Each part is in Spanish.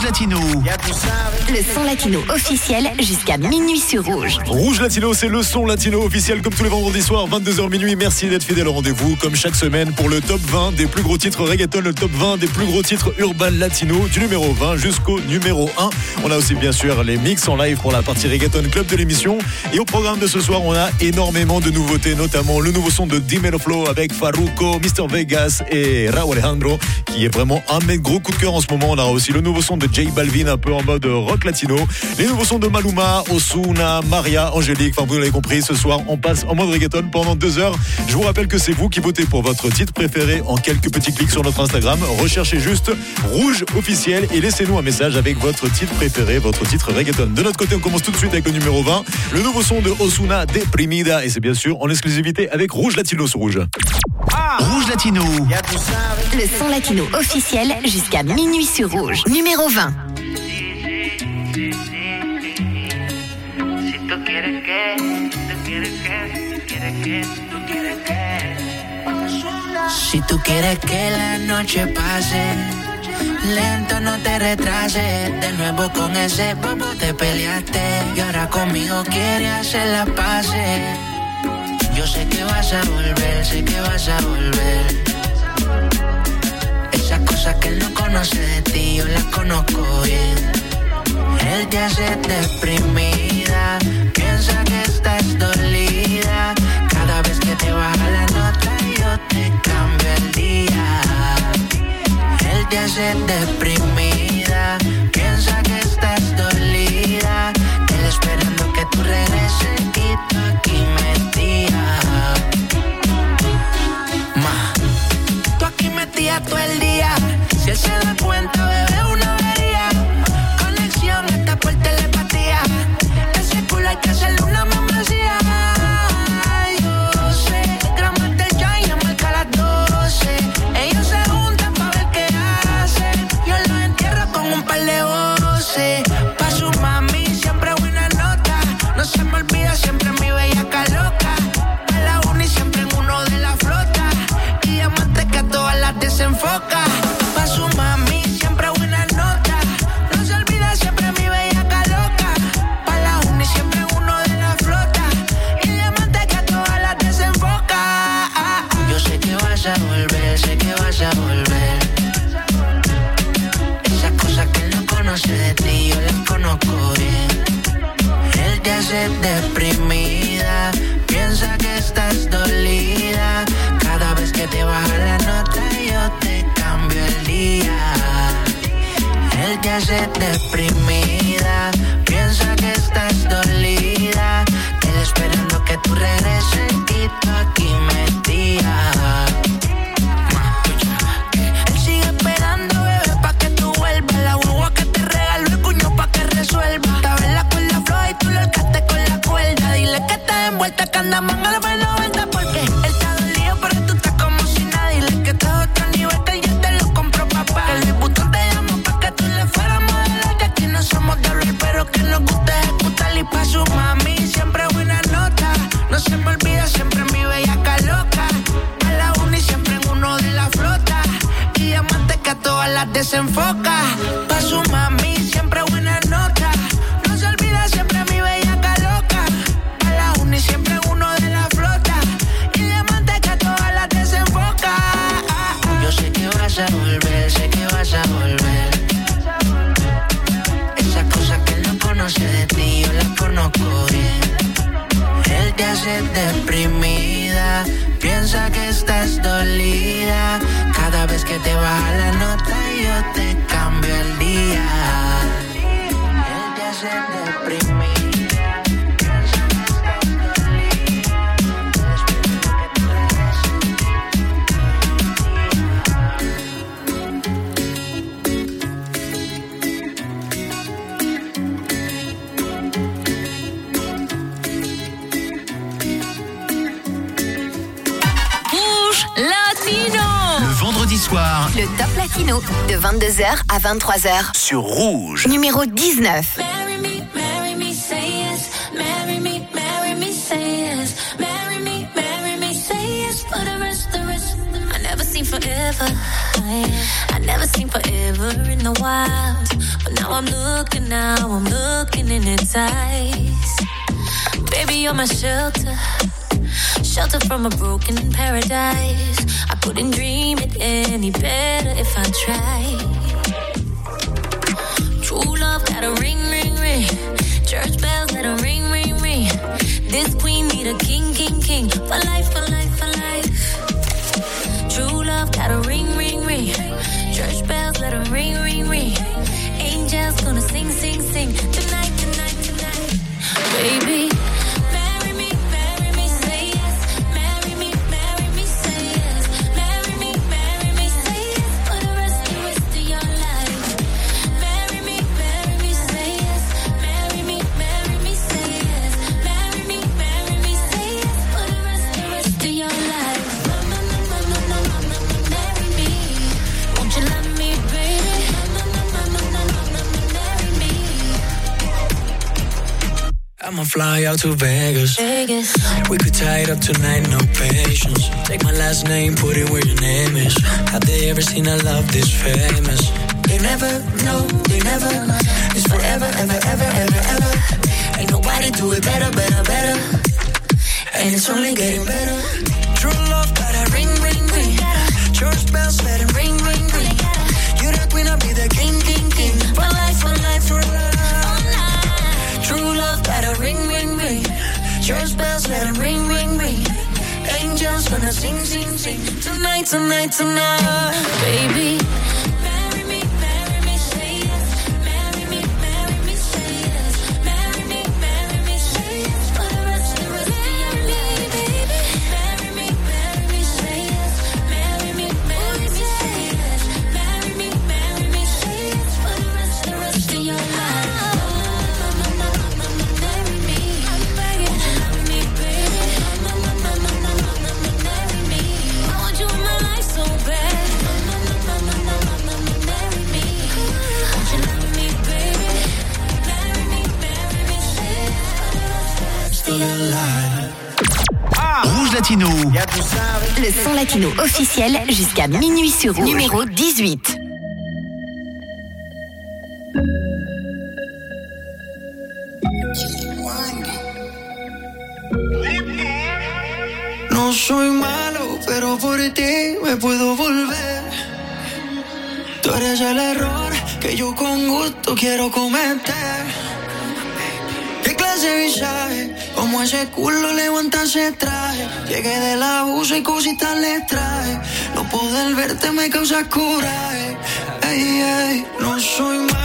Rouge Latino. Le son latino officiel jusqu'à minuit sur Rouge. Rouge Latino, c'est le son latino officiel comme tous les vendredis soirs, 22h minuit. Merci d'être fidèle au rendez-vous, comme chaque semaine, pour le top 20 des plus gros titres reggaeton, le top 20 des plus gros titres urbain latino, du numéro 20 jusqu'au numéro 1. On a aussi bien sûr les mix en live pour la partie reggaeton club de l'émission. Et au programme de ce soir, on a énormément de nouveautés, notamment le nouveau son de Dimelo Flow avec Faruco, Mr. Vegas et Raúl Alejandro, qui est vraiment un mec gros coup de cœur en ce moment. On aura aussi le nouveau son de J Balvin, un peu en mode rock latino. Les nouveaux sons de Maluma, Osuna, Maria, Angélique. Enfin, vous l'avez compris, ce soir, on passe en mode reggaeton pendant deux heures. Je vous rappelle que c'est vous qui votez pour votre titre préféré en quelques petits clics sur notre Instagram. Recherchez juste Rouge officiel et laissez-nous un message avec votre titre préféré, votre titre reggaeton. De notre côté, on commence tout de suite avec le numéro 20, le nouveau son de Osuna, Deprimida. Et c'est bien sûr en exclusivité avec Rouge Latino sur Rouge. Rouge Latino. Le son latino officiel jusqu'à minuit sur Rouge. Numéro 20. Si tú quieres que, tú quieres que, tú quieres que, tú quieres que. Si tú quieres que la noche pase, lento no te retrases. De nuevo con ese bobo te peleaste y ahora conmigo quieres hacer la pase. Yo sé que vas a volver, sé que vas a volver. Esas cosas que él no conoce de ti, yo las conozco bien. Él te hace deprimida, piensa que estás dolida. Cada vez que te baja la nota, yo te cambio el día. Él te hace deprimida, piensa que estás dolida. Él esperando que tú regreses y tú aquí todo el día. Si él se da cuenta, bebé, una avería. Conexión está por telepatía. De 22h à 23h sur Rouge. Numéro 19. I never seen forever in the wild. But now I'm looking, now I'm looking in its eyes. Baby, you're my shelter. Shelter from a broken paradise. I couldn't dream it any better if I tried. True love got a ring, ring, ring. Church bells let 'em ring, ring, ring. This queen need a king, king, king. Fly out to Vegas. Vegas. We could tie it up tonight, no patience. Take my last name, put it where your name is. Have they ever seen a love this famous? They never know, they never. It's forever, ever, ever, ever, ever. Ain't nobody do it better, better, better. And it's only getting better. True love, got a ring, ring, ring. Church bells, sing, sing, sing. Tonight, tonight, tonight. Baby. Le son latino officiel jusqu'à minuit sur Rouge. Numéro 18. No soy malo, pero por ti me puedo volver. Tú eres el error que yo con gusto quiero cometer. Ese culo levanta ese traje. Llegué del abuso y cositas le traje. No poder verte me causa coraje. Ey, ey, no soy malo,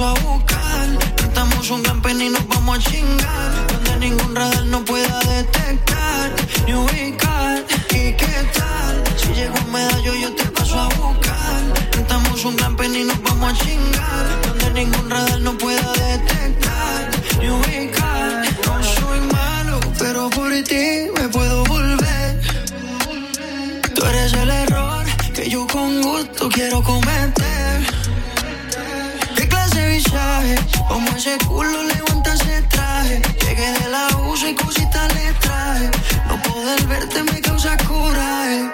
a buscar, cantamos un pen y nos vamos a chingar, donde ningún radar no pueda detectar ni ubicar. ¿Y qué tal? Si llego un medallo yo te paso a buscar, cantamos un pen y nos vamos a chingar, donde ningún radar no pueda detectar ni ubicar. No soy malo, pero por ti me puedo volver. Tú eres el error que yo con gusto quiero cometer. ¿Qué clase de? Como ese culo levanta ese traje. Llegué del abuso y cositas le traje. No poder verte me causa coraje.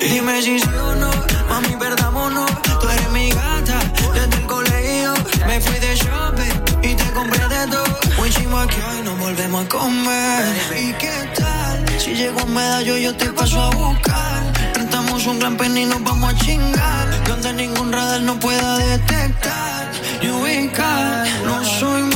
Dime si sí o no, mami, perdámonos. Tú eres mi gata desde el colegio. Me fui de shopping y te compré de todo. Muy chimo que hoy nos volvemos a comer. ¿Y qué tal? Si llego a medallo, yo te paso a buscar. Un gran pen y nos vamos a chingar. Donde ningún radar no pueda detectar ni ubicar. No soy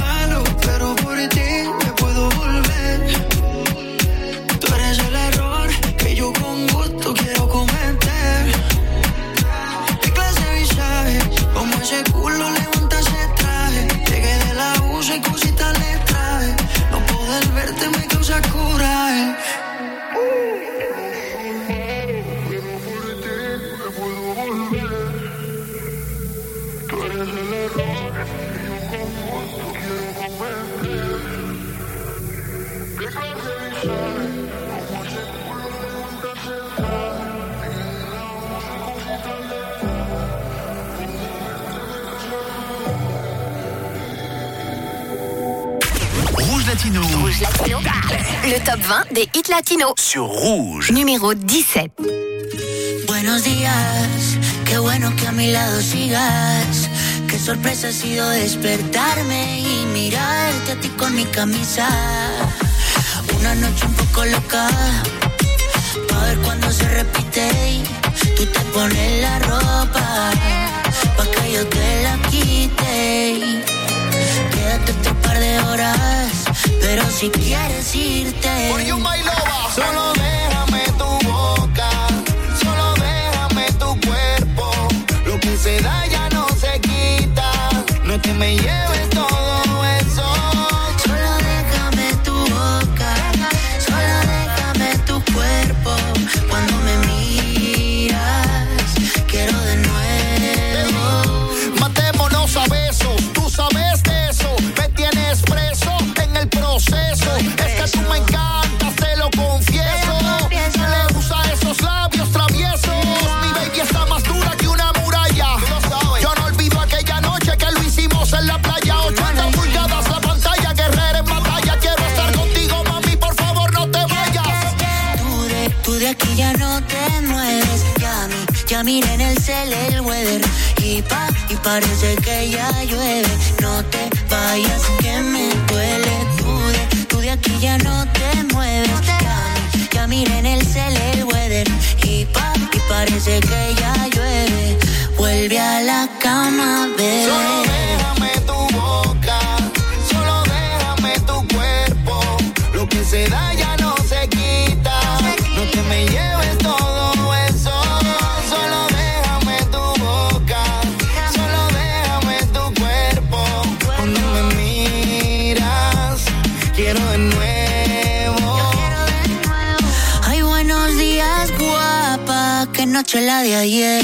Latino. Le top 20 des hits latinos. Sur Rouge. Numéro 17. Buenos días, qué bueno que a mi lado sigas. Qué sorpresa ha sido despertarme y mirarte a ti con mi camisa. Una noche un poco loca, a ver cuando se repite. y Tú te pones la ropa, si quieres irte. Parece que ya llueve. No te vayas, que me duele. Tú de, tú de aquí ya no te mueves. Ya, ya miré en el cel el. Y pa, y parece que ya llueve. Vuelve a la cama, bebé. La de ayer.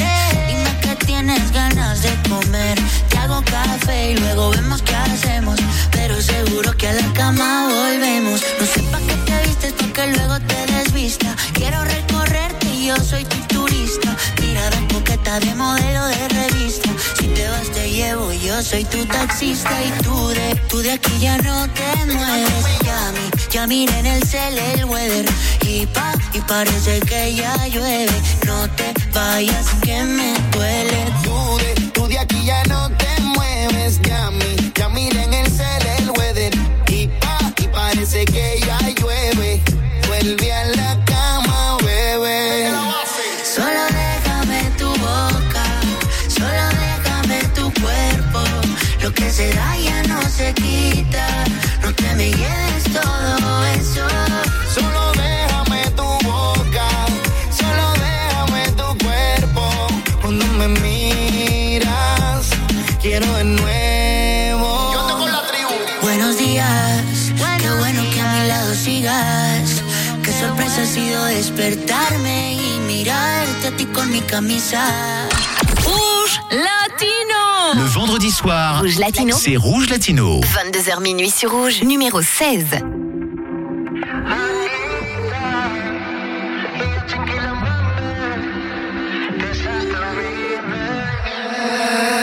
Dime que tienes ganas de comer. Te hago café y luego vemos qué hacemos. Pero seguro que a la cama volvemos. No sé pa' qué te vistes, pa' que luego te desvista. Quiero recorrerte y yo soy tu turista. Tirada coqueta de modelo de revista. Te llevo, yo soy tu taxista. Y tú de, tú de aquí ya no te mueves. Ya, mi, ya miré en el cel el weather. Y pa, y parece que ya llueve. No te vayas, que me duele. Tú de, tú de aquí ya no te mueves, ya mi, ya mira en el cel el weather y pa, y parece que ya llueve. Vuelve camisa. Rouge Latino. Le vendredi soir, Rouge Latino. c'est Rouge Latino. 22h minuit sur Rouge. Numéro 16.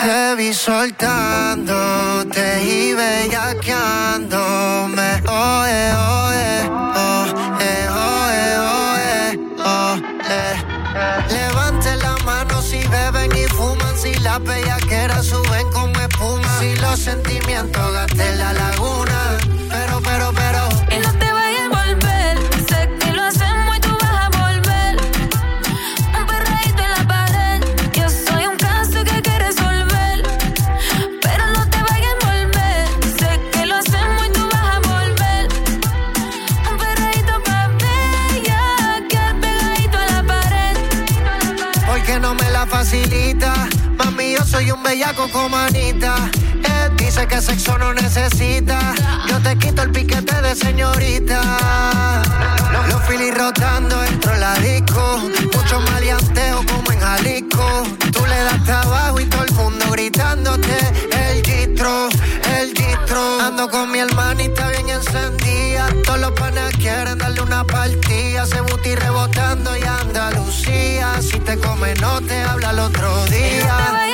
Te vi soltándote y bellaqueándome. Fuman, si la bellaquera suben como espuma, si los sentimientos gasten la bellaco como Anita. Él dice que sexo no necesita. Yo te quito el piquete de señorita. Los, filis rotando dentro de la disco. Mucho maleanteo como en Jalisco. Tú le das trabajo y todo el mundo gritándote. El distro, el distro. Ando con mi hermanita bien encendida. Todos los panas quieren darle una partida. Se buti rebotando y Andalucía. Si te come, no te habla el otro día.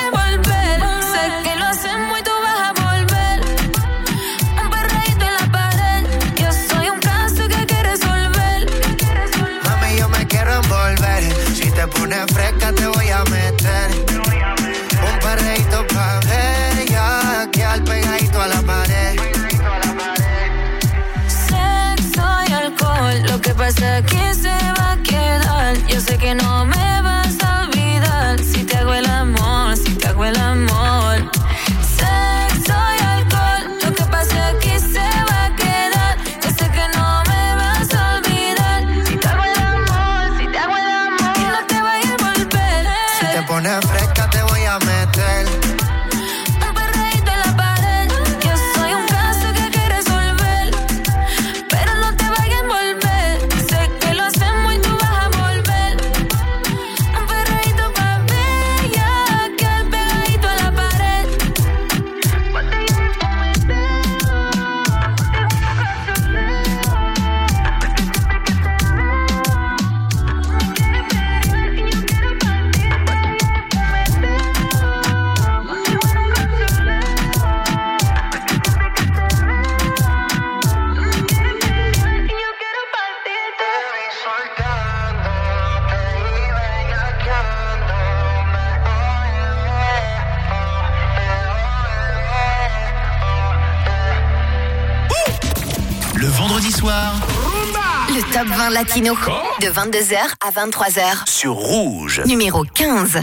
20 latino. De 22h à 23h. sur Rouge. Numéro 15.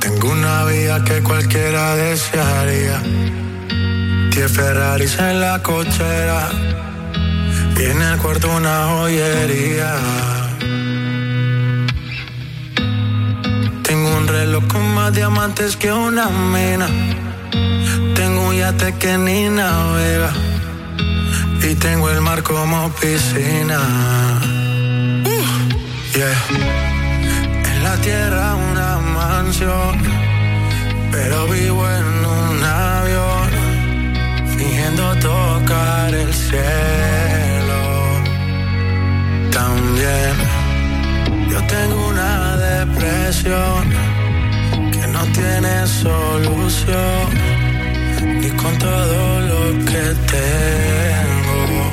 Tengo una vida que cualquiera desearía. Diez Ferraris en la cochera. Y en el cuarto una joyería. Tengo un reloj con más diamantes que una mina. Tengo un yate que ni navega. Y tengo el mar como piscina. En la tierra una mansión, pero vivo en un avión, fingiendo tocar el cielo. También yo tengo una depresión que no tiene solución, ni con todo lo que tengo.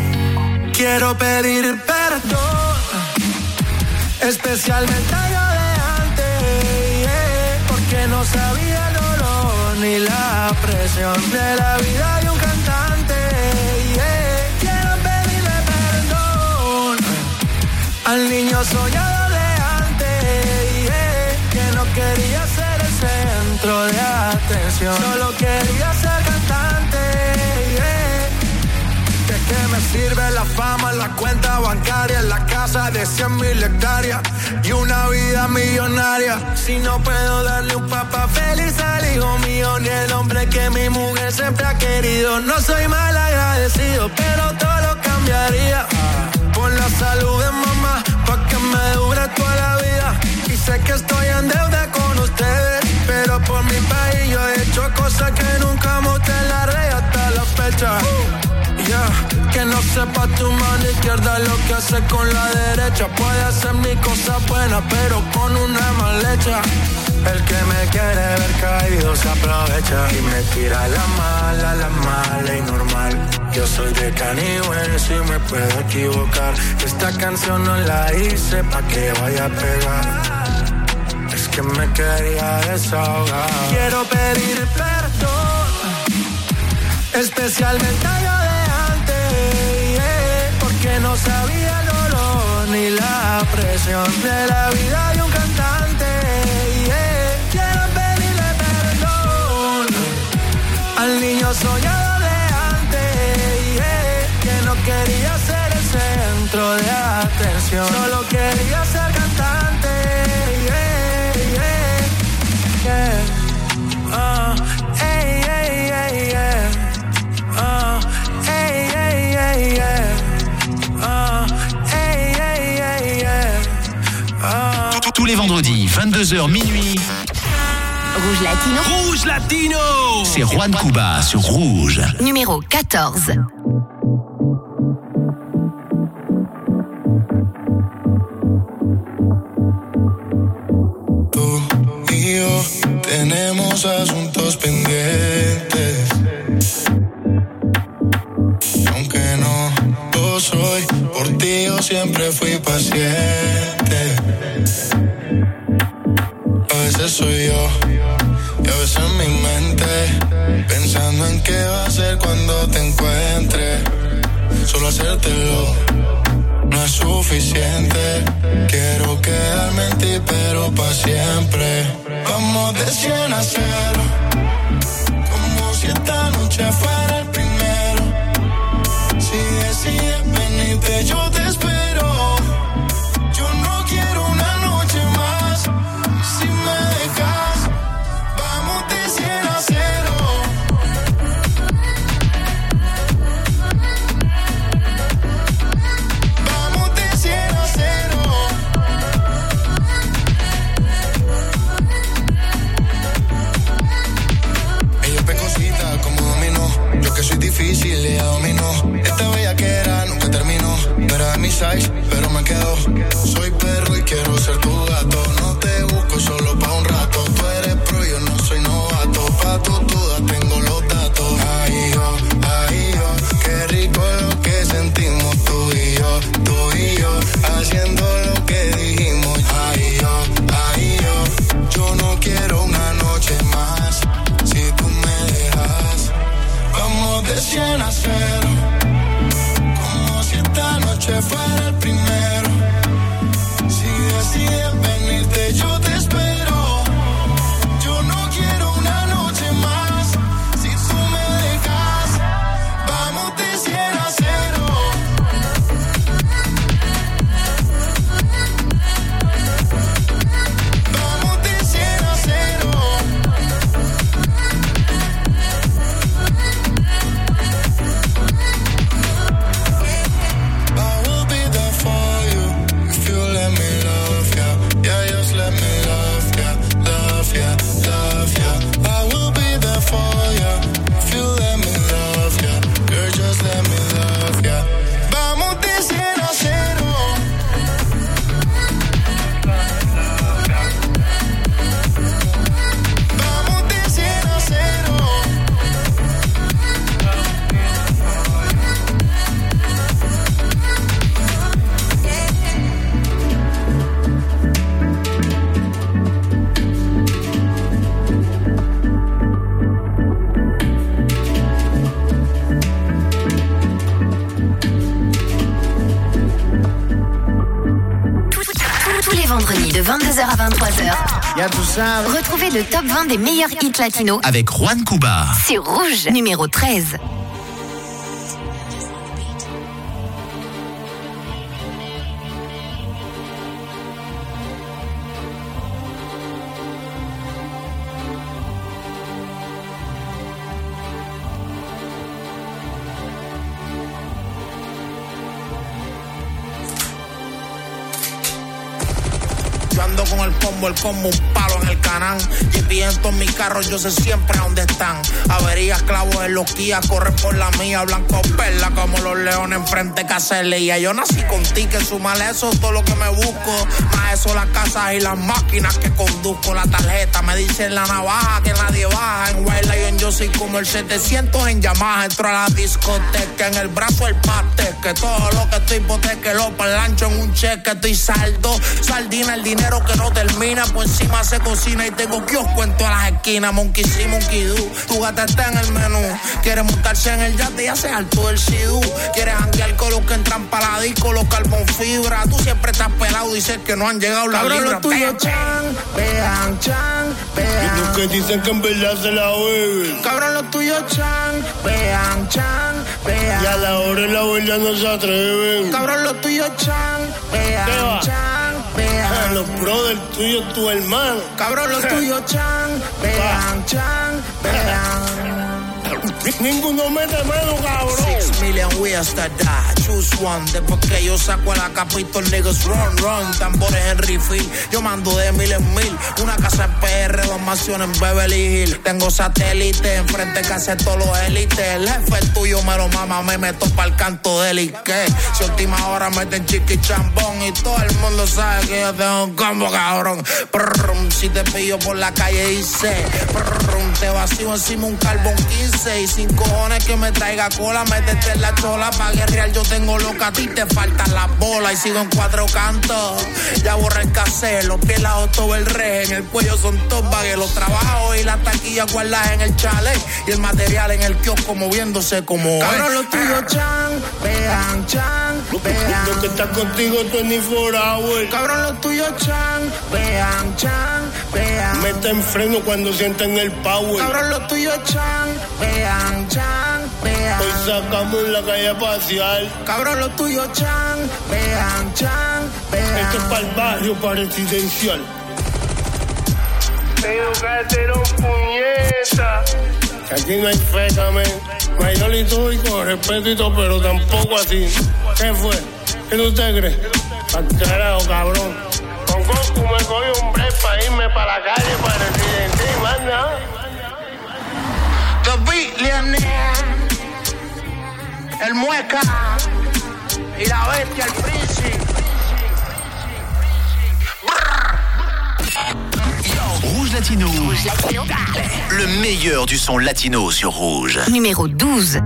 Quiero pedir perdón especialmente yo de antes, porque no sabía el dolor ni la presión de la vida de un cantante. yeah. Quiero pedirle perdón al niño soñado de antes, que no quería ser el centro de atención, solo quería ser cantante. Yeah. ¿De qué me sirve la fama, la cuenta bancaria, la casa de 100 mil hectáreas y una vida millonaria? Si no puedo darle un papá feliz al hijo mío, ni el hombre que mi mujer siempre ha querido. No soy mal agradecido, pero todo lo cambiaría por la salud de mamá, pa' que me dure toda la vida. Y sé que estoy en deuda con ustedes, pero por mi país yo he hecho cosas que nunca mostré en la red hasta la fecha. Que no sepa tu mano izquierda lo que hace con la derecha. Puede hacer mi cosa buena, pero con una mal hecha. El que me quiere ver caído se aprovecha y me tira la mala, la mala y normal. Yo soy de Canibal, si me puedo equivocar. Esta canción no la hice pa' que vaya a pegar. Es que me quería desahogar. Quiero pedir perdón, especialmente yo no sabía el dolor ni la presión de la vida de un cantante. yeah. Quiero pedirle perdón al niño soñado de antes, yeah, que no quería ser el centro de atención, solo quería 22h minuit, Rouge latino. Rouge Latino C'est Juan Cuba sur Rouge. Numéro 14. Tú y yo tenemos asuntos no es suficiente. Quiero quedarme en ti, pero para siempre. Vamos de 100 a 0. Como si esta vamos de 100 a 0. Como si esta noche fuera Retrouvez le top 20 des meilleurs hits latinos Avec Juan Cuba. sur Rouge, numéro 13. En mi carro, yo sé siempre dónde están. Averías, clavos en los Kia, corre por la mía, blanco perla como los leones enfrente Caselía. Yo nací con ti, que sumale eso es todo lo que me busco. Más eso las casas y las máquinas que conduzco. La tarjeta me dice en la navaja que nadie baja. En White Lion yo soy como el 700 en Yamaha. Entro a la discoteca, en el brazo el pate. Que todo lo que estoy hipoteque lo palancho en un cheque. Estoy saldo, sardina, el dinero que no termina. Por encima se cocina y tengo kiosco en todas las esquinas. Monkey sí, monkey do. Tu gata está en el menú. Quiere montarse en el yate y hace alto el sidú. Quiere janguear con los que entran para la disco, los carbon fibra. Tú siempre estás pelado, dices que no han llegado las Cabrón, tuyo, Vean, chan, vean, chan, vean. Y los que dicen que en verdad se la beben. Cabrón, lo tuyo, chan, vean, chan, vean. Y a la hora de la verdad no se atreven. Cabrón, lo tuyo, chan, vean, chan. Ah, Los brothers tuyos, tu hermano. Cabrón, lo tuyo, chan, vean, chan, vean. Ninguno mete mano, cabrón. Six million ways to die. Choose one. Después que yo saco la capito, niggas run, run. Tambores en refill. Yo mando de mil en mil. Una casa en PR, dos mansiones en Beverly Hills. Tengo satélite enfrente que hace todos los élites. El jefe es tuyo me lo mama, me meto pa'l canto de él y que. Si a última hora meten chiqui chambón y todo el mundo sabe que yo tengo un combo, cabrón. Prrrum, si te pillo por la calle dice. prrrum, te vacío encima un carbón 15 y sin cojones que me traiga cola, métete en la chola pa' guerrear. Yo tengo loca, a ti te faltan las bolas y sigo en cuatro cantos. Ya borré el cassette, los pies todo el re, en el cuello son todos bagues, los trabajos y las taquillas guardadas en el chalet y el material en el kiosco moviéndose como Cabrón, lo tuyo, chan, vean, chan, vean. Lo que está contigo 24 hours. Cabrón, lo tuyo, chan, vean, chan, vean. Mete en freno cuando sienten el power. Cabrón, lo tuyo, chan, vean, chan, vean. Hoy sacamos en la calle pasear. Cabrón, lo tuyo, chan, vean, chan, vean. Esto es para el barrio, para residencial. Tengo cartero puñeta. Que aquí no hay fe, camen. Mayor y todo y con respeto y todo, pero tampoco así. ¿Qué fue? ¿Qué tú te crees? Al carajo, cabrón. Con Goku me cogí un break para irme para la calle para Billionaire, el Mueca y la bestia, el príncipe. Rouge Latino. Le meilleur du son latino sur Rouge. Numéro 12.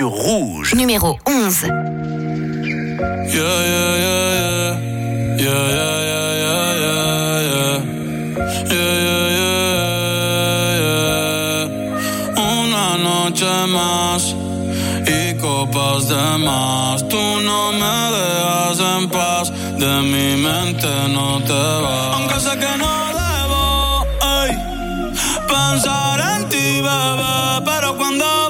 Sur Rouge. Numéro 11. Yeah, yeah, yeah, más y copas de más. Tú no me dejas en paz, de mi mente no te vas. Aunque sé que no debo ey, pensar en ti, bebé, pero cuando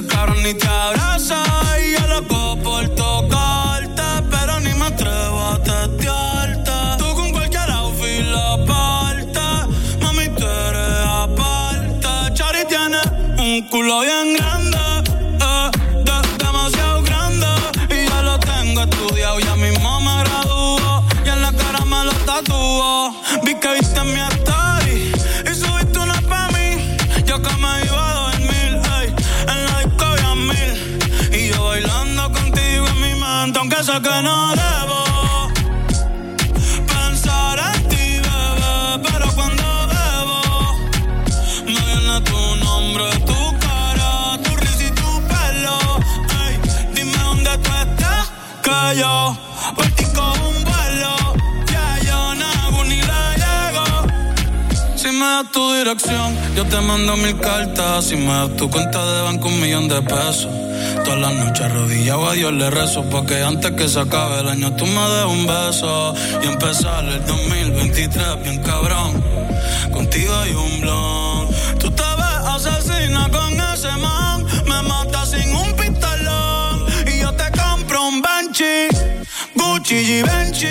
ese cabrón ni te. Que no debo. Pensar en ti, bebé, pero cuando bebo me viene tu nombre, tu cara, tu risa y tu pelo. Ey, dime dónde tú estás, que yo cojo un vuelo. Ya yo nago ni le llego. Si me das tu dirección, yo te mando mil cartas. Si me das tu cuenta de banco, un millón de pesos. Todas las noches arrodillado. A Dios le rezo Porque antes que se acabe el año tú me des un beso. Y empezar el 2023 bien cabrón. Contigo hay un blon. Tú te ves asesina con ese man. Me mata sin un pistolón. Y yo te compro un Benchi Gucci y Benchi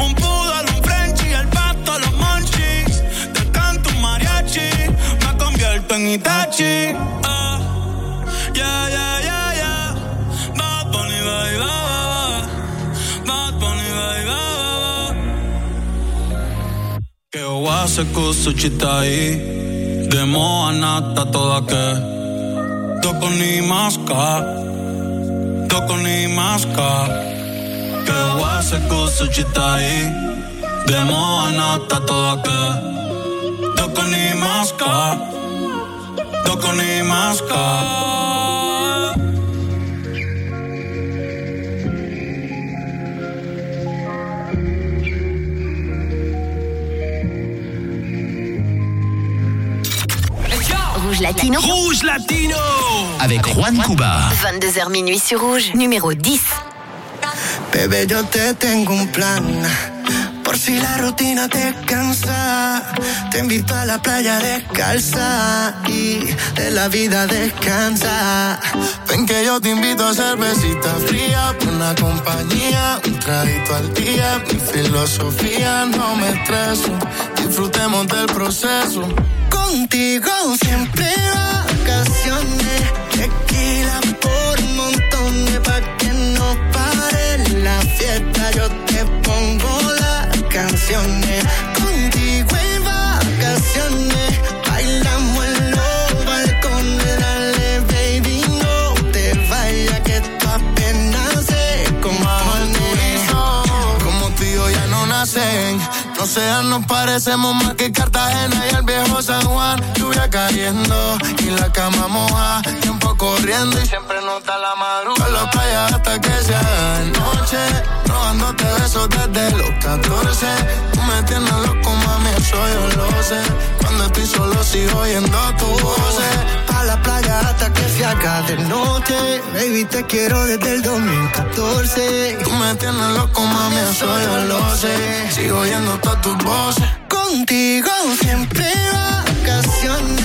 Un poodle, un Frenchie El pato, los monchis Te canto un mariachi Me convierto en Itachi. Yeah, yeah, yeah. Wase kusuchitai Demo anata toda que Toko ni maska Toko ni maska Que wase kusuchitai Demo anata toda que Toko ni maska Toko ni maska Rouge Latino. Rouge Latino Avec Juan Cuba. 22h minuit sur Rouge, numéro 10. Bebé, yo te tengo un plan. Por si la rutina te cansa, te invito a la playa descalza y de la vida descansa. Ven que yo te invito a cervecita fría, por una compañía, un traguito al día. Mi filosofía no me estreso, disfrutemos del proceso. Contigo siempre vacaciones, tequila por montones pa' que no pare la fiesta. Yo te pongo las canciones, contigo en vacaciones, sean, nos parecemos más que Cartagena y el viejo San Juan. Lluvia cayendo y la cama moja. Tiempo corriendo y siempre nota la madrugada. Con la playa hasta que sea de noche. Robándote besos desde los 14. Tú me tienes loco, mami, eso yo lo sé. Cuando estoy solo sigo oyendo tu voz. Pa' la playa hasta que se haga de noche. Baby, te quiero desde el 2014. Tú me tienes loco, mami, eso yo lo. Sigo oyendo todas tus voces. Contigo siempre vacaciones.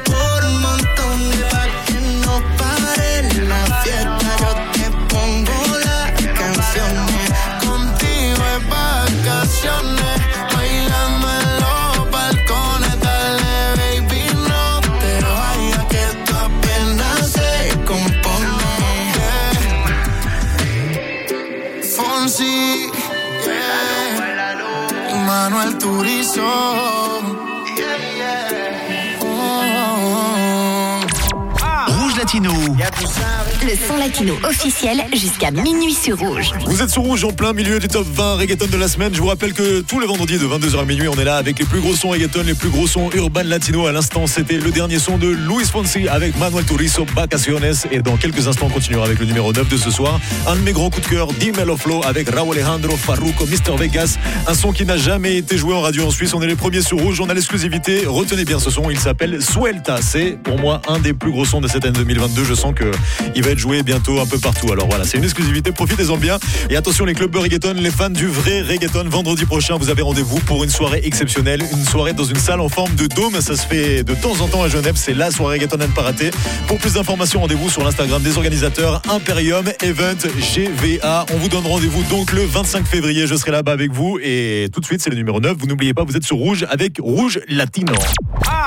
Le son latino officiel jusqu'à minuit sur Rouge. Vous êtes sur Rouge en plein milieu du top 20 reggaeton de la semaine. Je vous rappelle que tous les vendredis de 22h à minuit, on est là avec les plus gros sons reggaeton, les plus gros sons urban latino. À l'instant, c'était le dernier son de Luis Fonsi avec Manuel Turizo, Vacaciones. Et dans quelques instants, on continuera avec le numéro 9 de ce soir. Un de mes grands coups de cœur, Dimelo Flow avec Raúl Alejandro, Farruko, Mr. Vegas. Un son qui n'a jamais été joué en radio en Suisse. On est les premiers sur Rouge. On a l'exclusivité. Retenez bien ce son. Il s'appelle Suelta. C'est pour moi un des plus gros sons de cette année 2022. Je sens que il va être joué bientôt un peu partout. Alors voilà, c'est une exclusivité. Profitez-en bien. Et attention, les clubs reggaeton, les fans du vrai reggaeton, vendredi prochain, vous avez rendez-vous pour une soirée exceptionnelle. Une soirée dans une salle en forme de dôme. Ça se fait de temps en temps à Genève. C'est la soirée reggaeton à ne pas rater. Pour plus d'informations, rendez-vous sur l'Instagram des organisateurs Imperium Event GVA. On vous donne rendez-vous donc le 25 février. Je serai là-bas avec vous. Et tout de suite, c'est le numéro 9. Vous n'oubliez pas, vous êtes sur Rouge avec Rouge Latino.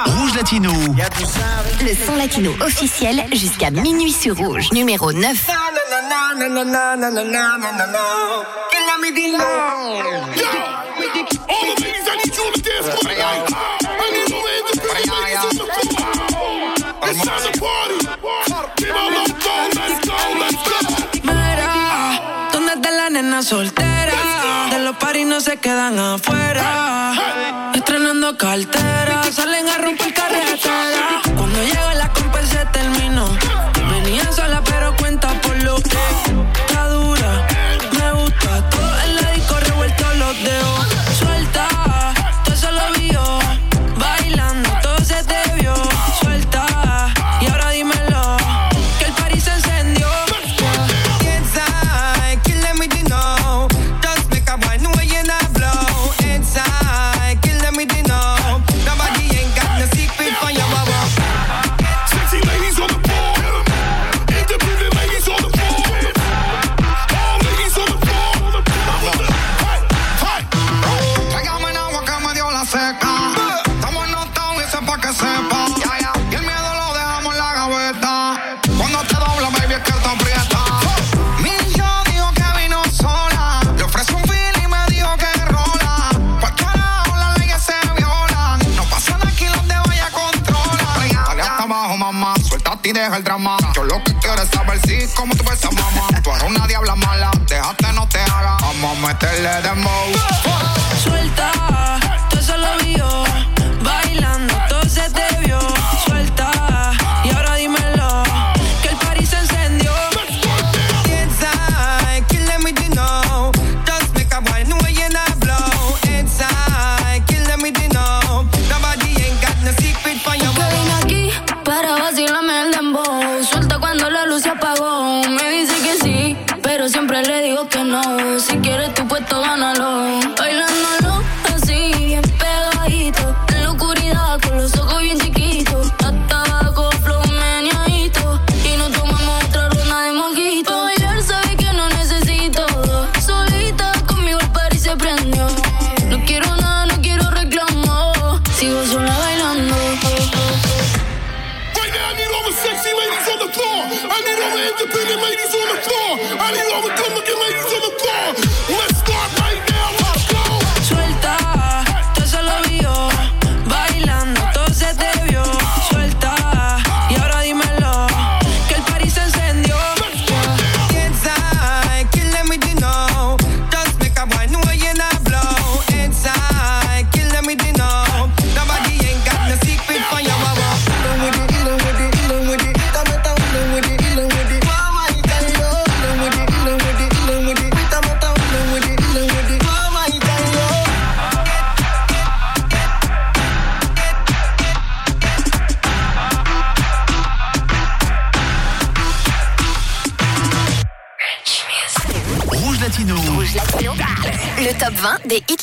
Rouge Latino. Le son latino officiel jusqu'à minuit sur Rouge. Numéro 9. Mira, ¿dónde está la nena soltera? De los paris no se quedan afuera. Estrenando cartera, salen a romper carretera. Cuando llega la compa se terminó. Vamos a meterle le digo que no. Si quieres tu puesto, gánalo. Bailándolo así, bien pegadito. En la oscuridad, con los ojos bien chiquitos.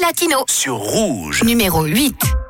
Latino. Sur Rouge. Numéro 8.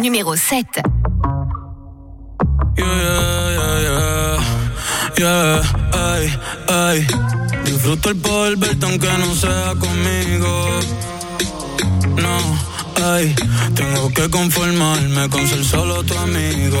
numéro 7. Yeah, yeah, yeah, ay, ay. Disfruto el poder verte aunque no sea conmigo. No, ay, tengo que conformarme con ser solo tu amigo.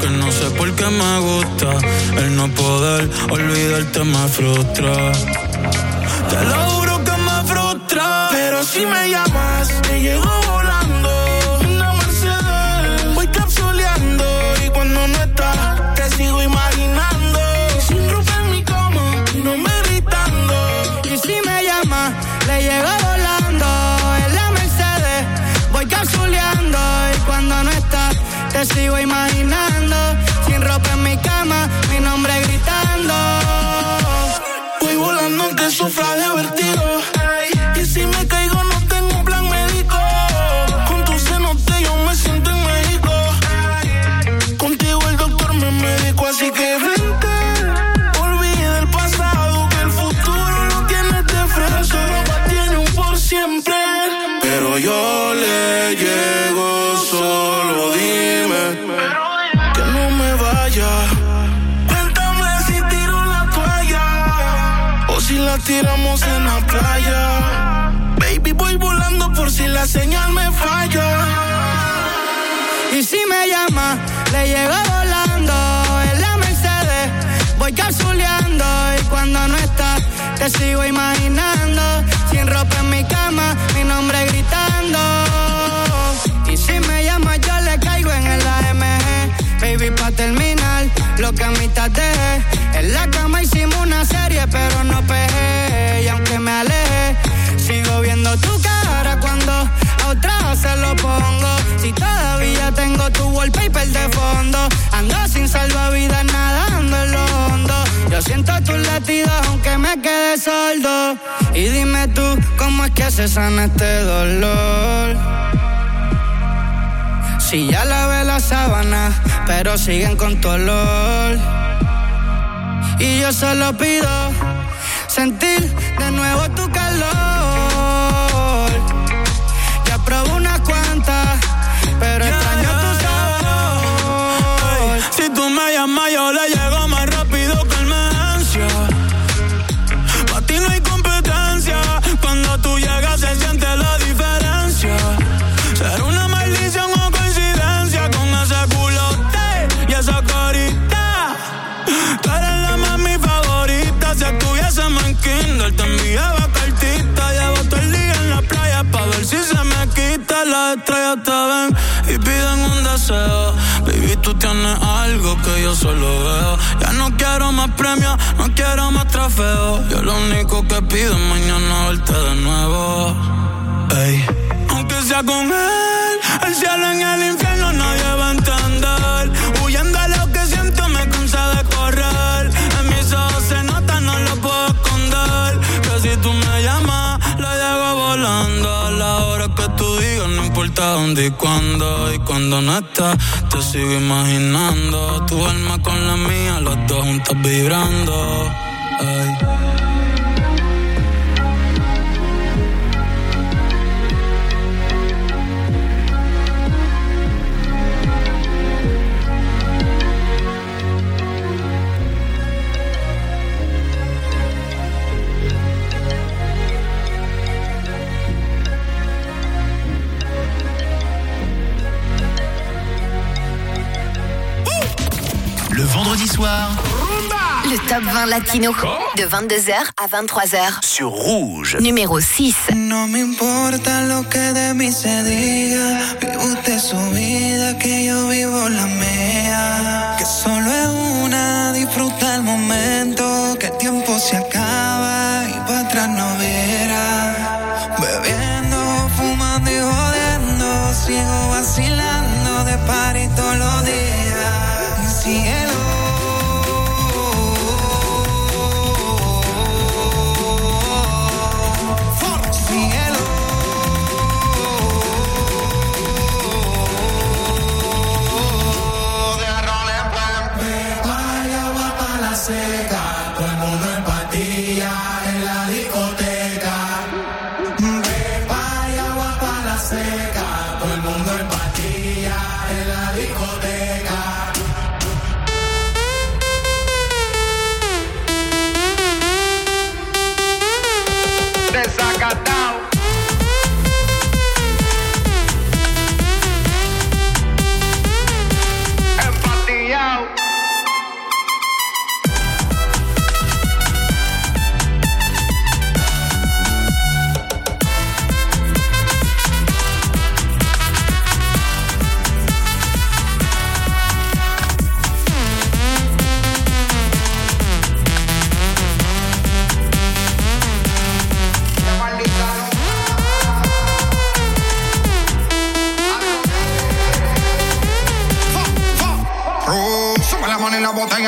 que no sé por qué me gusta. El no poder olvidarte me frustra. Te lo juro que me frustra. Pero si me llamas, te llego volando. Una Mercedes, voy capsuleando. Y cuando no estás, te sigo imaginando. Sin ropa en mi cama, no me gritando. Y si me llamas, le llego volando. En la Mercedes, voy capsuleando. Y cuando no estás, te sigo imaginando sigo imaginando, sin ropa en mi cama, mi nombre gritando. Y si me llamas, yo le caigo en el AMG. Baby, pa' terminar, lo que a mitad dejé. En la cama hicimos una serie, pero no pegué. Que se sana este dolor? Si ya lavé la sábana, pero siguen con tu olor. Y yo solo pido sentir de nuevo tu calor. Ya probé unas cuantas, pero extraño tu sabor. Si tú me llamas, yo le llego te ven y piden un deseo. Baby, tú tienes algo que yo solo veo. Ya no quiero más premios, no quiero más trofeos. Yo lo único que pido es mañana verte de nuevo. Ey. Aunque sea con él, el cielo en el infierno nadie va a. importa dónde y cuándo. Y cuando no estás, te sigo imaginando. Tu alma con la mía, los dos juntos vibrando. Ey. Vendredi soir Le top 20 latino. De 22h à 23h. sur Rouge. Numéro 6. No me importa lo que de mí se diga. Vive usted su vida, que yo vivo la mía. Que solo es una, disfruta el momento. Que el tiempo se acaba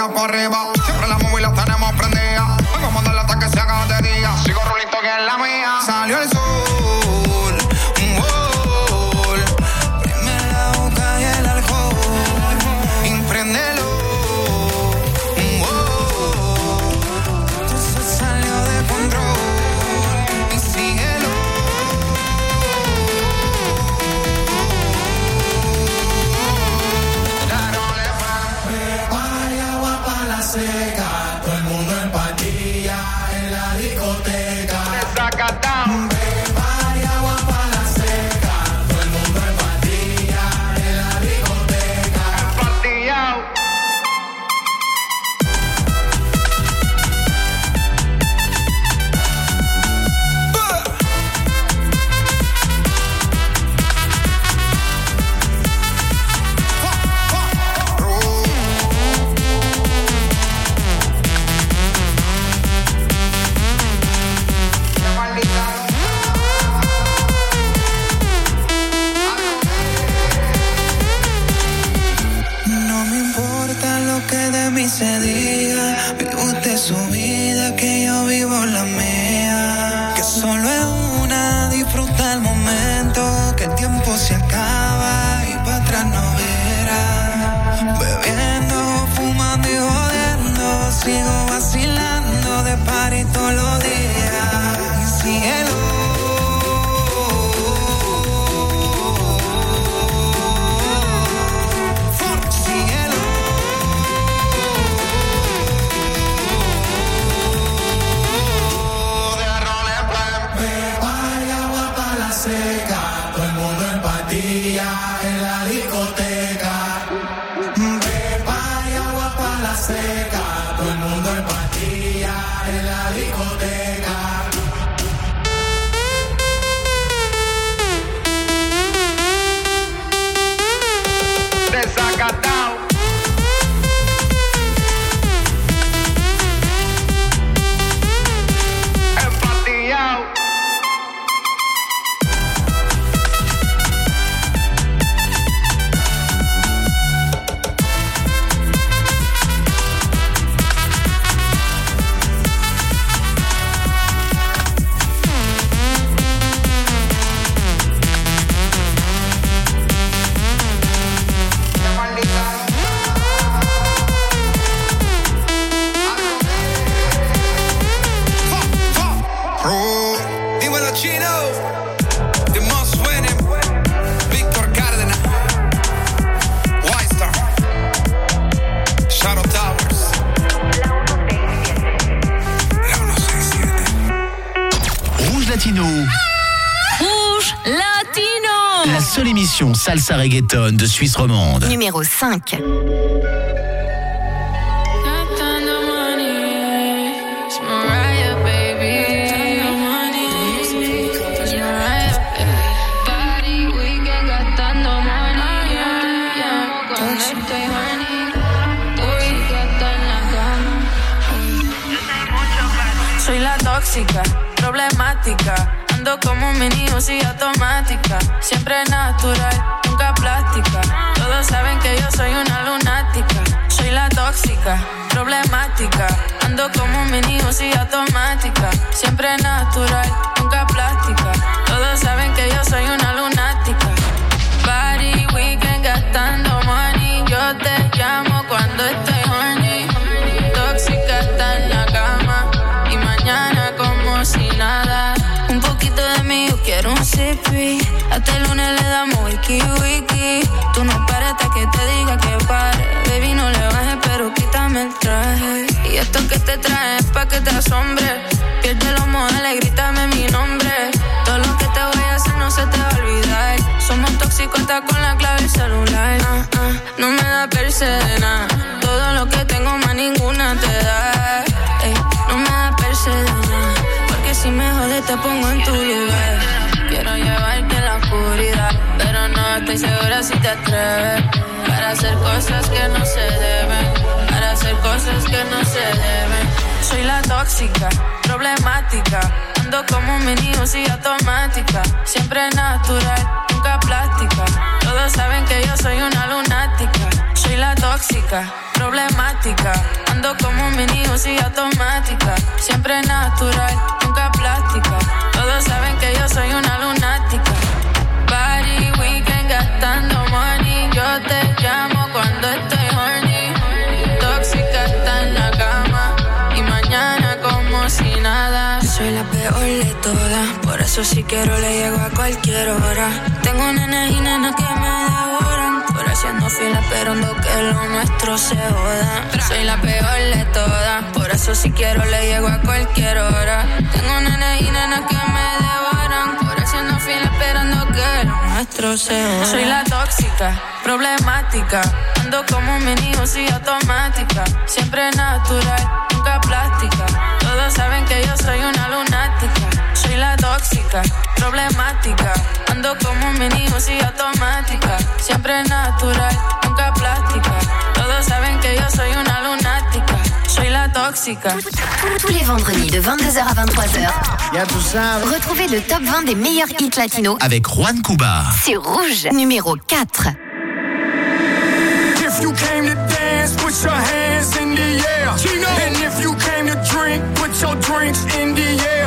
para arriba. Salsa reggaeton de Suisse romande. Numéro 5. Soy la tóxica, problemática. Ando como un mini automática. Siempre natural, saben que yo soy una lunática. Soy la tóxica, problemática. Ando como un mini y automática. Siempre natural, nunca plástica. Todos saben que yo soy una lunática. Party, weekend, gastando money. Yo te llamo cuando estoy horny. Tóxica está en la cama. Y mañana como si nada. Quiero un sippy. Hasta el lunes le damos wiki wiki. Tú no pares hasta que te diga que pare. Baby, no le bajes, pero quítame el traje. Y esto que te trae es pa' que te asombre. Pierde los modales, grítame mi nombre. Todo lo que te voy a hacer no se te va a olvidar. Somos tóxicos hasta con la clave del celular. Ah, ah, no si te atreves. Para hacer cosas que no se deben. Para hacer cosas que no se deben. Soy la tóxica, problemática. Ando como un mini y automática. Siempre natural, nunca plástica. Todos saben que yo soy una lunática. Soy la tóxica, problemática. Ando como un mini y automática. Siempre natural, nunca plástica. Todos saben que yo soy una lunática. Weekend, gastando money. Yo te llamo cuando estoy horny. Tóxica está en la cama. Y mañana como si nada. Soy la peor de todas. Por eso si quiero le llego a cualquier hora. Tengo nenes y nenas que me devoran. Por haciendo fila esperando que lo nuestro se joda. Soy la peor de todas. Por eso si quiero le llego a cualquier hora. Tengo nenes y nenas que me devoran. Esperando que lo nuestro se joda. Soy la tóxica, problemática. Ando como un mini y automática. Siempre natural, nunca plástica. Todos saben que yo soy una lunática. Soy la tóxica, problemática. Ando como un mini y automática. Siempre natural, nunca plástica. Todos saben que yo soy una lunática. Soy la tóxica. Tous les vendredis de 22h à 23h. Retrouvez le top 20 des meilleurs hits latinos Avec Juan Cuba. sur Rouge, numéro 4. If you came to dance, put your hands in the air. And if you came to drink, put your drinks in the air.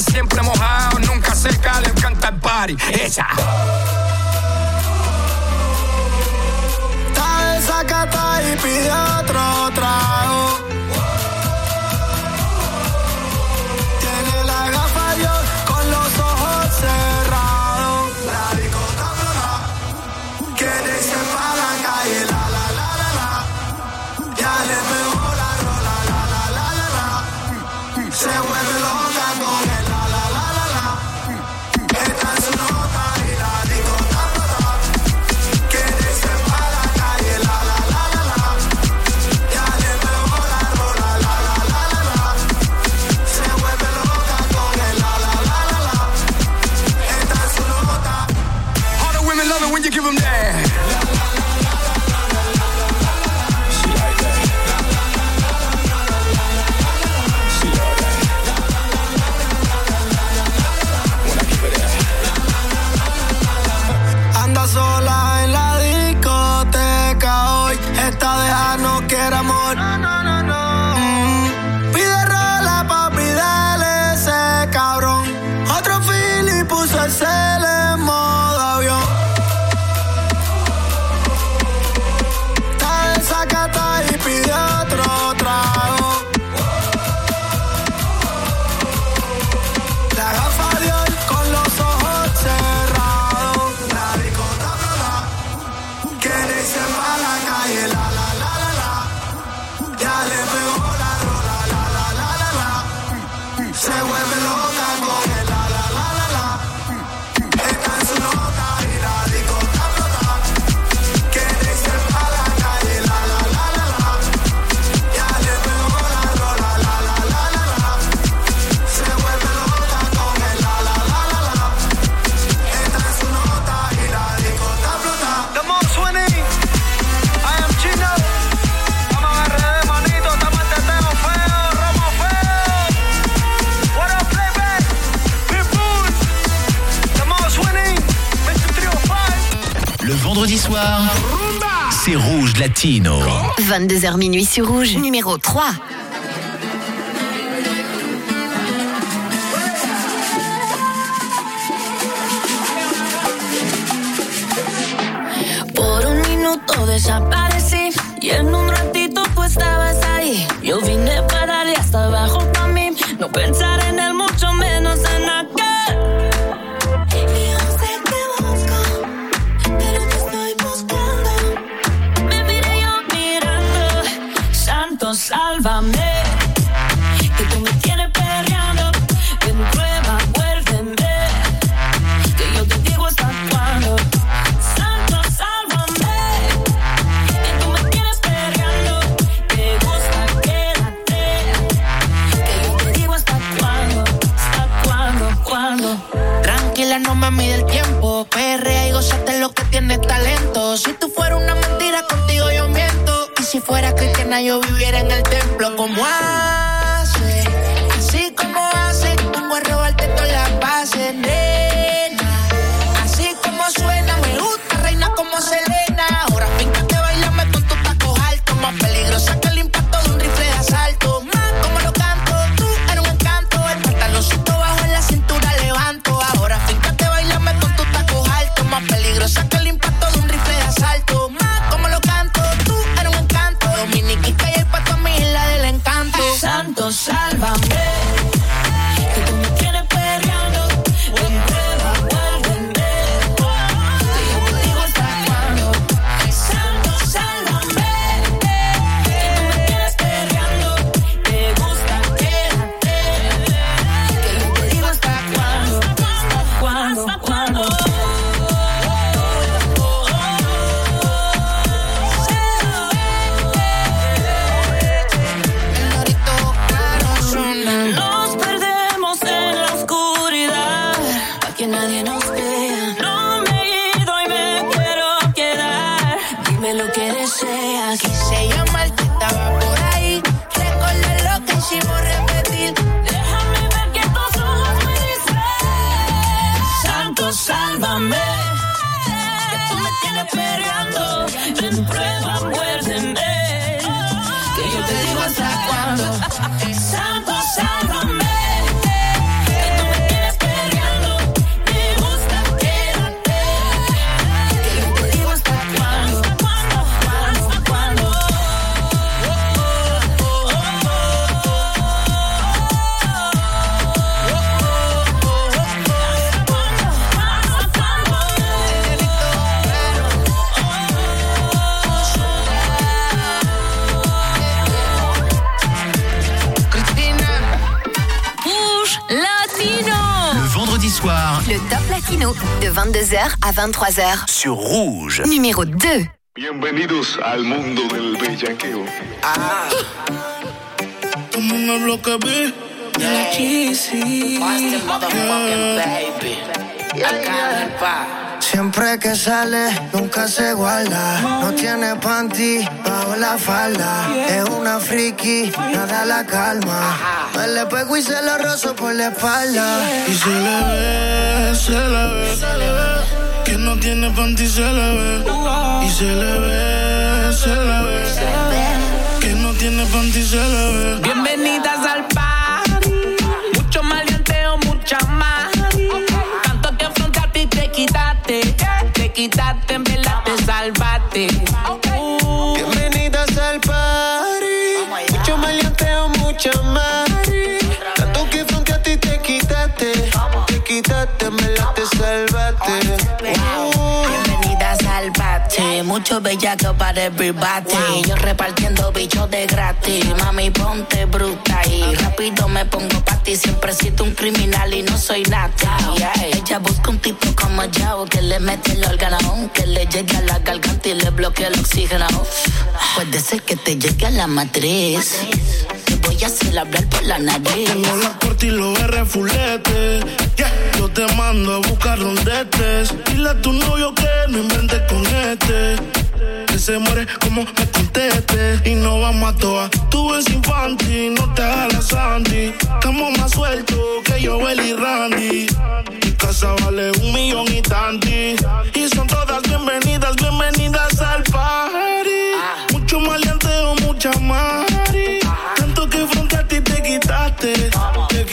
siempre mojado, nunca seca, le encanta el party. Esa. Está desacata y pide otro trago mueve loca con c'est Rouge Latino. 22h minuit sur Rouge, numéro 3. Por un minuto desaparecí y en un ratito tú estabas ahí. Yo vine para allá hasta abajo para mí, no pensar en el mucho menos. llévame, que tú me tienes perreando. Ven, prueba, vuélveme, que yo te digo hasta cuándo. Santo, sálvame, que tú me tienes perreando. Te gusta, quédate, que yo te digo hasta cuándo, hasta cuándo, cuándo. Tranquila, no me mide el tiempo, perrea y gozate lo que tienes talento. Si tú fueras una mentira, contigo yo miento. Y si fuera cristiana, yo viviera en el templo templo como él. cosas 23h. Sur Rouge. Numéro 2. Bienvenidos al mundo del bellaqueo. Ah. Bloque B. De la Cheesy. Siempre que sale, nunca se guarda. No tiene panty bajo la falda. Es una friki, nada la calma. Me le pego y se lo rozo por la espalda. Y se le ve, se le ve, no tiene panty, se le ve. Y se le ve, se le ve. Que no tiene panty, se le ve. Mucho para everybody. Yo repartiendo bichos de gratis. Mami, ponte bruta y rápido me pongo pa' ti. Siempre he sido un criminal y no soy nada. Ella busca un tipo como yo que le mete el órgano, que le llegue a la garganta y le bloquee el oxígeno. Puede ser que te llegue a la matriz. Voy a hacer hablar por la nariz. Tengo la corte y los R fulete. Yeah. Yo te mando a buscar donde estés. Dile a tu novio que no inventes con este. Que se muere como me conteste. Y no vamos a toa. Tú eres infantil, no te hagas la Sandy. Estamos más sueltos que yo, y Randy. Mi casa vale un millón y tanti. Y son todas bienvenidas, bienvenidas al party.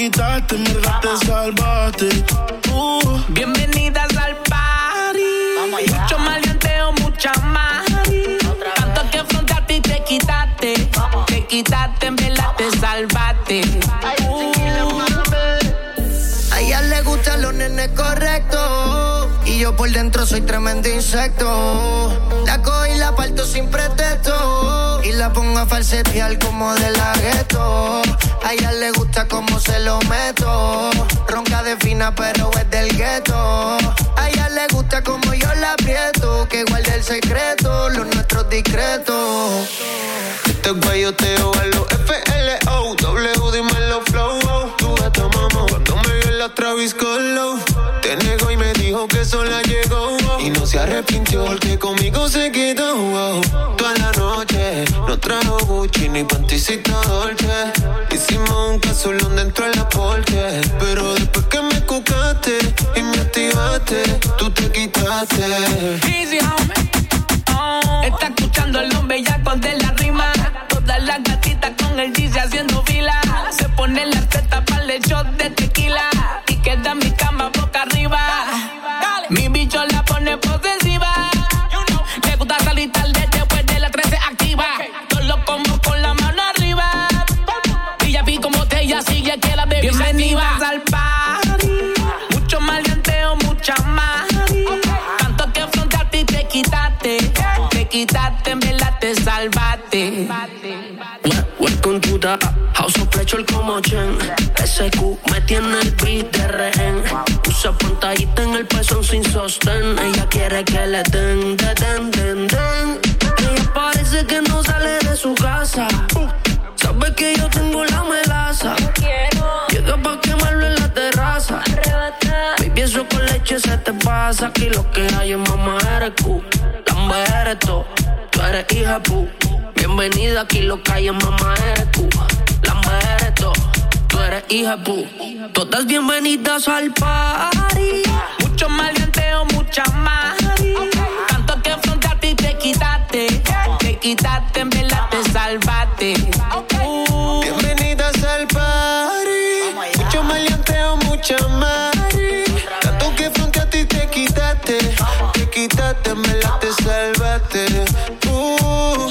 Quitaste, en verdad te salvaste. Uh. Bienvenidas al party. Mucho maleanteo, mucha más. Tanto que frente a ti te quitaste. Te quitaste, en verdad te salvaste. A ella le gustan los nenes correctos. Y yo por dentro soy tremendo insecto. La cojo y la parto sin pretexto. La pongo a falsetear como de la gueto. A ella le gusta como se lo meto. Ronca de fina, pero es del gueto. A ella le gusta como yo la aprieto. Que guarde el secreto, los nuestros discretos. Este guayoteo a los FLO. W, dímelo flow. Tu gata mamá. Cuando me vio la Travis Colo. Te negó y me dijo que sola llegó. Y no se arrepintió porque conmigo se quedó. Trajo Gucci ni panticito Dolce. Hicimos un casulón dentro de la porche. Pero después que me cucaste y me activaste, tú te quitaste. Easy, Ella quiere que le den, den, den, den, den. Ella parece que no sale de su casa. Sabe que yo tengo la melaza. Llega pa' quemarlo en la terraza. Baby, eso con leche se te pasa. Aquí lo que hay es mamá eres Q Lamba eres tú. Tú eres hija pu. Bienvenida aquí lo que hay es mamá eres tú. Lamba eres tú. Tú eres hija pu. Todas bienvenidas al party. Mucho maleanteo, mucha más. Tanto que te quitaste. Te quitaste, en verdad te salvaste. Uh, Bienvenidas al party. Mucho maleanteo, mucha mari. Tanto que frente a ti te quitaste. Te quitaste, me la te salvaste. Uh.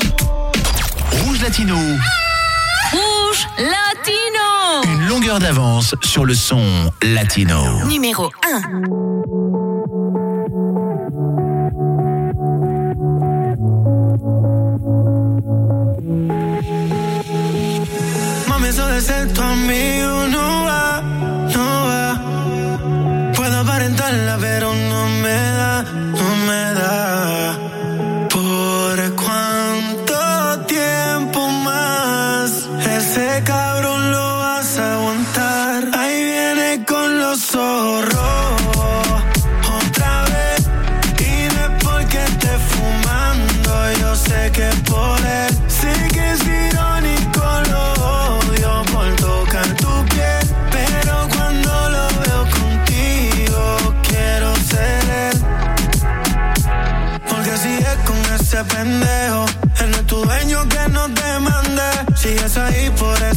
Rouge Latino. Rouge Latino. Une longueur d'avance sur le son latino. Numéro 1. no me da, no me da.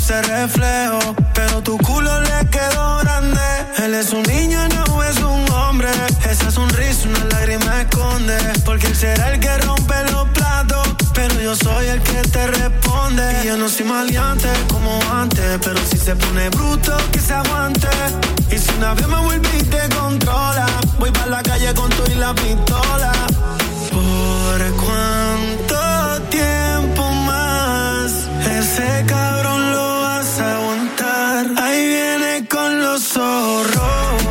dulce reflejo, pero tu culo le quedó grande. Él es un niño, no es un hombre. Esa sonrisa una lágrima esconde, porque él será el que rompe los platos. Pero yo soy el que te responde. Y yo no soy maleante como antes, pero si se pone bruto, que se aguante. Y si una vez me vuelve y te controla, voy para la calle con tu y la pistola. ¿Por cuánto tiempo? ese cabrón lo vas a aguantar. Ahí viene con los zorros.